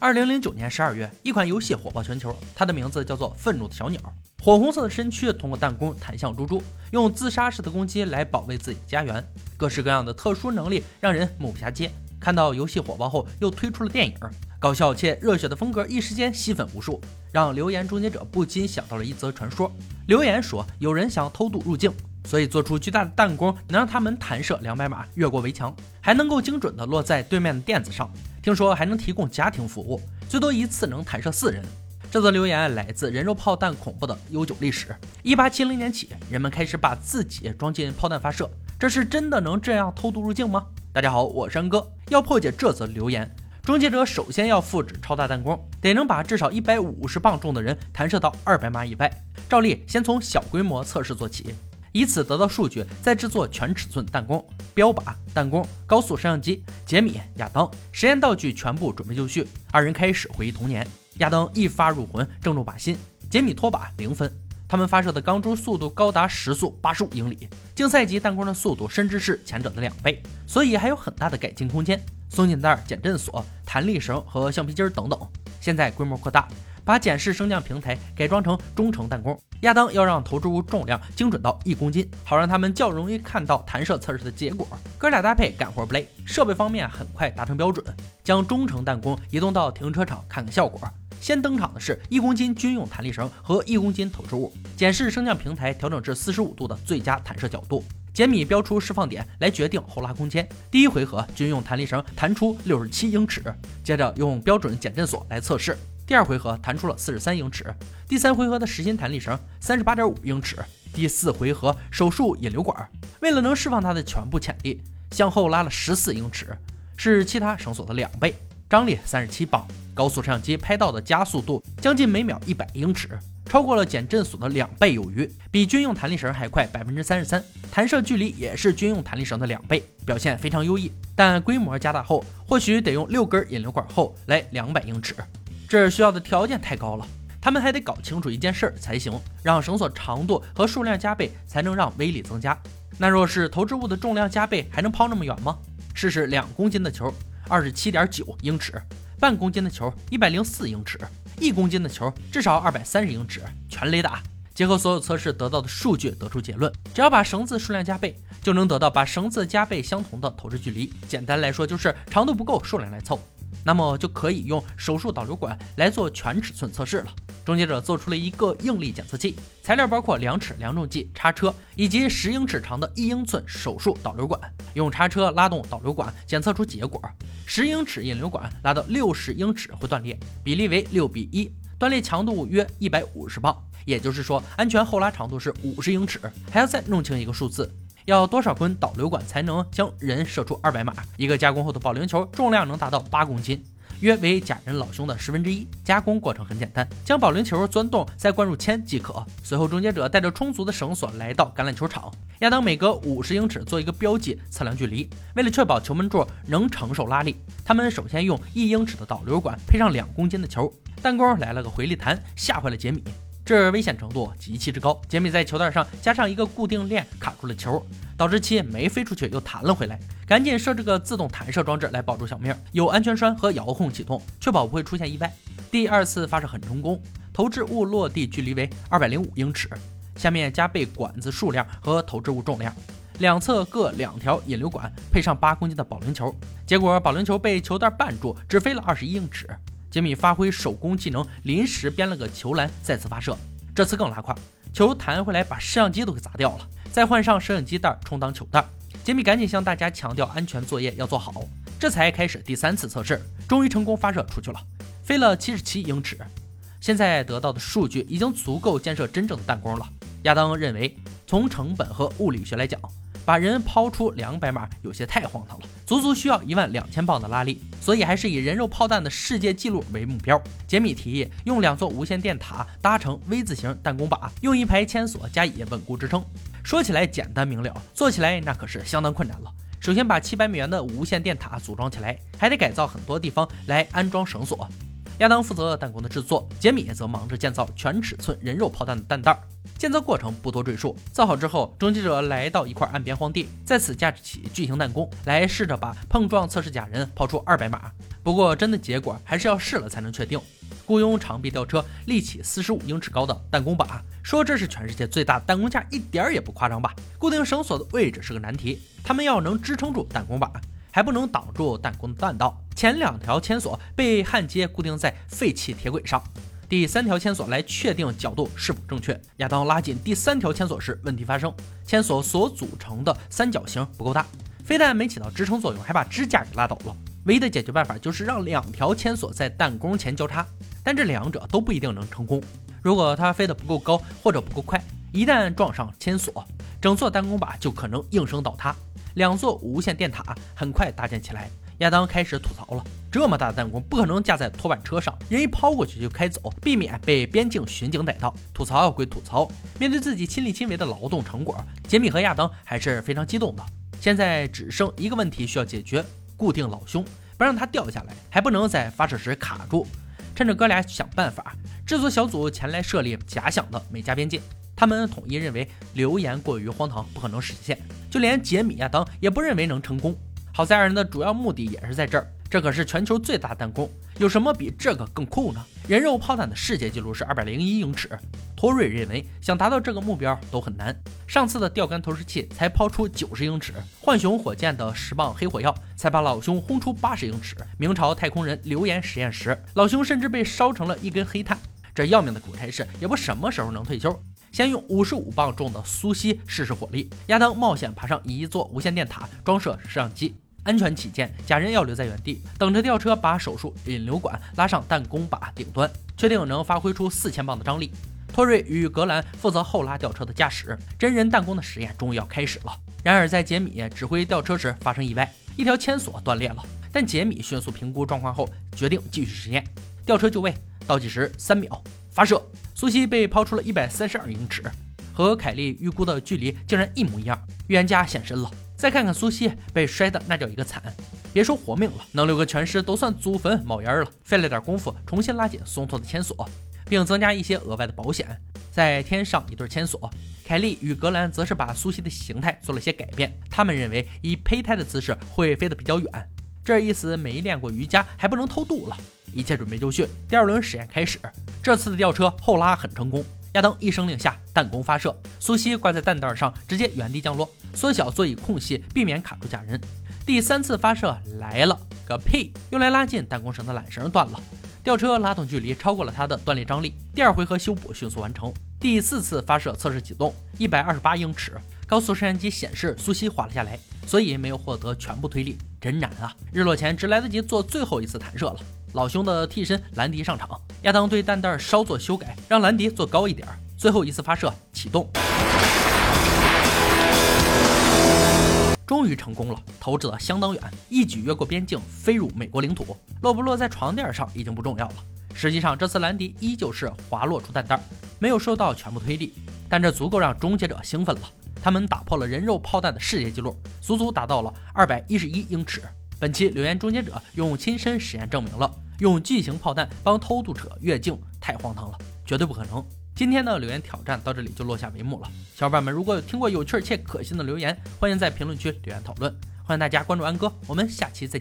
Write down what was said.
二零零九年十二月，一款游戏火爆全球，它的名字叫做《愤怒的小鸟》。火红色的身躯通过弹弓弹向猪猪，用自杀式的攻击来保卫自己的家园。各式各样的特殊能力让人目不暇接。看到游戏火爆后，又推出了电影，搞笑且热血的风格一时间吸粉无数，让留言终结者不禁想到了一则传说。留言说有人想偷渡入境，所以做出巨大的弹弓，能让他们弹射两百码越过围墙，还能够精准的落在对面的垫子上。听说还能提供家庭服务，最多一次能弹射四人。这则留言来自人肉炮弹恐怖的悠久历史。一八七零年起，人们开始把自己装进炮弹发射，这是真的能这样偷渡入境吗？大家好，我是山哥。要破解这则留言，终结者首先要复制超大弹弓，得能把至少一百五十磅重的人弹射到二百码以外。照例先从小规模测试做起。以此得到数据，再制作全尺寸弹弓、标靶、弹弓、高速摄像机。杰米、亚当实验道具全部准备就绪，二人开始回忆童年。亚当一发入魂，正中靶心。杰米脱靶零分。他们发射的钢珠速度高达时速八十五英里，竞赛级弹弓的速度甚至是前者的两倍，所以还有很大的改进空间。松紧带、减震锁、弹力绳和橡皮筋等等。现在规模扩大。把检视升降平台改装成中程弹弓，亚当要让投掷物重量精准到一公斤，好让他们较容易看到弹射测试的结果。哥俩搭配干活不累，设备方面很快达成标准，将中程弹弓移动到停车场看看效果。先登场的是一公斤军用弹力绳和一公斤投掷物，检视升降平台调整至四十五度的最佳弹射角度。杰米标出释放点来决定后拉空间。第一回合军用弹力绳弹出六十七英尺，接着用标准减震锁来测试。第二回合弹出了四十三英尺，第三回合的实心弹力绳三十八点五英尺，第四回合手术引流管，为了能释放它的全部潜力，向后拉了十四英尺，是其他绳索的两倍，张力三十七磅，高速摄像机拍到的加速度将近每秒一百英尺，超过了减震锁的两倍有余，比军用弹力绳还快百分之三十三，弹射距离也是军用弹力绳的两倍，表现非常优异。但规模加大后，或许得用六根引流管后来两百英尺。这需要的条件太高了，他们还得搞清楚一件事儿才行，让绳索长度和数量加倍，才能让威力增加。那若是投掷物的重量加倍，还能抛那么远吗？试试两公斤的球，二十七点九英尺；半公斤的球，一百零四英尺；一公斤的球，至少二百三十英尺，全雷打。结合所有测试得到的数据，得出结论：只要把绳子数量加倍，就能得到把绳子加倍相同的投掷距离。简单来说，就是长度不够，数量来凑。那么就可以用手术导流管来做全尺寸测试了。终结者做出了一个应力检测器，材料包括量尺、量重计、叉车以及十英尺长的一英寸手术导流管。用叉车拉动导流管，检测出结果：十英尺引流管拉到六十英尺会断裂，比例为六比一，断裂强度约一百五十磅。也就是说，安全后拉长度是五十英尺。还要再弄清一个数字。要多少根导流管才能将人射出二百码？一个加工后的保龄球重量能达到八公斤，约为假人老兄的十分之一。加工过程很简单，将保龄球钻洞，再灌入铅即可。随后，终结者带着充足的绳索来到橄榄球场。亚当每隔五十英尺做一个标记，测量距离。为了确保球门柱能承受拉力，他们首先用一英尺的导流管配上两公斤的球。弹弓来了个回力弹，吓坏了杰米。这危险程度极其之高。杰米在球带上加上一个固定链，卡住了球，导致其没飞出去，又弹了回来。赶紧设置个自动弹射装置来保住小命，有安全栓和遥控启动，确保不会出现意外。第二次发射很成功，投掷物落地距离为二百零五英尺。下面加倍管子数量和投掷物重量，两侧各两条引流管，配上八公斤的保龄球。结果保龄球被球袋绊住，只飞了二十一英尺。杰米发挥手工技能，临时编了个球篮，再次发射。这次更拉胯，球弹回来把摄像机都给砸掉了。再换上摄影机袋充当球袋。杰米赶紧向大家强调安全作业要做好，这才开始第三次测试。终于成功发射出去了，飞了七十七英尺。现在得到的数据已经足够建设真正的弹弓了。亚当认为，从成本和物理学来讲。把人抛出两百码有些太荒唐了，足足需要一万两千磅的拉力，所以还是以人肉炮弹的世界纪录为目标。杰米提议用两座无线电塔搭成 V 字形弹弓靶，用一排铅索加以稳固支撑。说起来简单明了，做起来那可是相当困难了。首先把七百美元的无线电塔组装起来，还得改造很多地方来安装绳索。亚当负责弹弓的制作，杰米则忙着建造全尺寸人肉炮弹的弹袋。建造过程不多赘述。造好之后，终结者来到一块岸边荒地，在此架起巨型弹弓，来试着把碰撞测试假人抛出二百码。不过，真的结果还是要试了才能确定。雇佣长臂吊车立起四十五英尺高的弹弓把，说这是全世界最大弹弓架，一点儿也不夸张吧？固定绳索的位置是个难题，他们要能支撑住弹弓把，还不能挡住弹弓的弹道。前两条牵索被焊接固定在废弃铁轨上。第三条牵索来确定角度是否正确。亚当拉紧第三条牵索时，问题发生，牵索所组成的三角形不够大，非但没起到支撑作用，还把支架给拉倒了。唯一的解决办法就是让两条牵索在弹弓前交叉，但这两者都不一定能成功。如果它飞得不够高或者不够快，一旦撞上牵索，整座弹弓把就可能应声倒塌。两座无线电塔很快搭建起来。亚当开始吐槽了：这么大的弹弓不可能架在拖板车上，人一抛过去就开走，避免被边境巡警逮到。吐槽归吐槽，面对自己亲力亲为的劳动成果，杰米和亚当还是非常激动的。现在只剩一个问题需要解决：固定老兄，不让他掉下来，还不能在发射时卡住。趁着哥俩想办法，制作小组前来设立假想的美加边界。他们统一认为流言过于荒唐，不可能实现。就连杰米、亚当也不认为能成功。好在二人的主要目的也是在这儿，这可是全球最大弹弓，有什么比这个更酷呢？人肉炮弹的世界纪录是二百零一英尺。托瑞认为想达到这个目标都很难。上次的钓竿投石器才抛出九十英尺，浣熊火箭的十磅黑火药才把老兄轰出八十英尺。明朝太空人留言实验时，老兄甚至被烧成了一根黑炭。这要命的苦差事也不什么时候能退休。先用五十五磅重的苏西试试火力。亚当冒险爬上一座无线电塔，装设摄像机。安全起见，假人要留在原地，等着吊车把手术引流管拉上弹弓把顶端，确定能发挥出四千磅的张力。托瑞与格兰负责后拉吊车的驾驶。真人弹弓的实验终于要开始了。然而，在杰米指挥吊车时发生意外，一条牵索断裂了。但杰米迅速评估状况后，决定继续实验。吊车就位，倒计时三秒，发射。苏西被抛出了一百三十二英尺，和凯利预估的距离竟然一模一样。预言家现身了。再看看苏西被摔的那叫一个惨，别说活命了，能留个全尸都算祖坟冒烟了。费了点功夫，重新拉紧松脱的牵索，并增加一些额外的保险，再添上一对牵索。凯利与格兰则是把苏西的形态做了些改变，他们认为以胚胎的姿势会飞得比较远。这意思没练过瑜伽还不能偷渡了。一切准备就绪，第二轮实验开始。这次的吊车后拉很成功。亚当一声令下，弹弓发射，苏西挂在弹袋上，直接原地降落，缩小座椅空隙，避免卡住假人。第三次发射来了个屁！用来拉近弹弓绳的缆绳断了，吊车拉动距离超过了它的断裂张力。第二回合修补迅速完成。第四次发射测试启动，一百二十八英尺，高速摄像机显示苏西滑了下来，所以没有获得全部推力，真难啊！日落前只来得及做最后一次弹射了。老兄的替身兰迪上场，亚当对弹袋稍作修改，让兰迪做高一点。最后一次发射启动，终于成功了，投掷的相当远，一举越过边境，飞入美国领土。落不落在床垫上已经不重要了。实际上，这次兰迪依旧是滑落出弹袋，没有受到全部推力，但这足够让终结者兴奋了。他们打破了人肉炮弹的世界纪录，足足达到了二百一十一英尺。本期留言终结者用亲身实验证明了，用巨型炮弹帮偷渡者越境太荒唐了，绝对不可能。今天的留言挑战到这里就落下帷幕了。小伙伴们，如果有听过有趣且可信的留言，欢迎在评论区留言讨论。欢迎大家关注安哥，我们下期再见。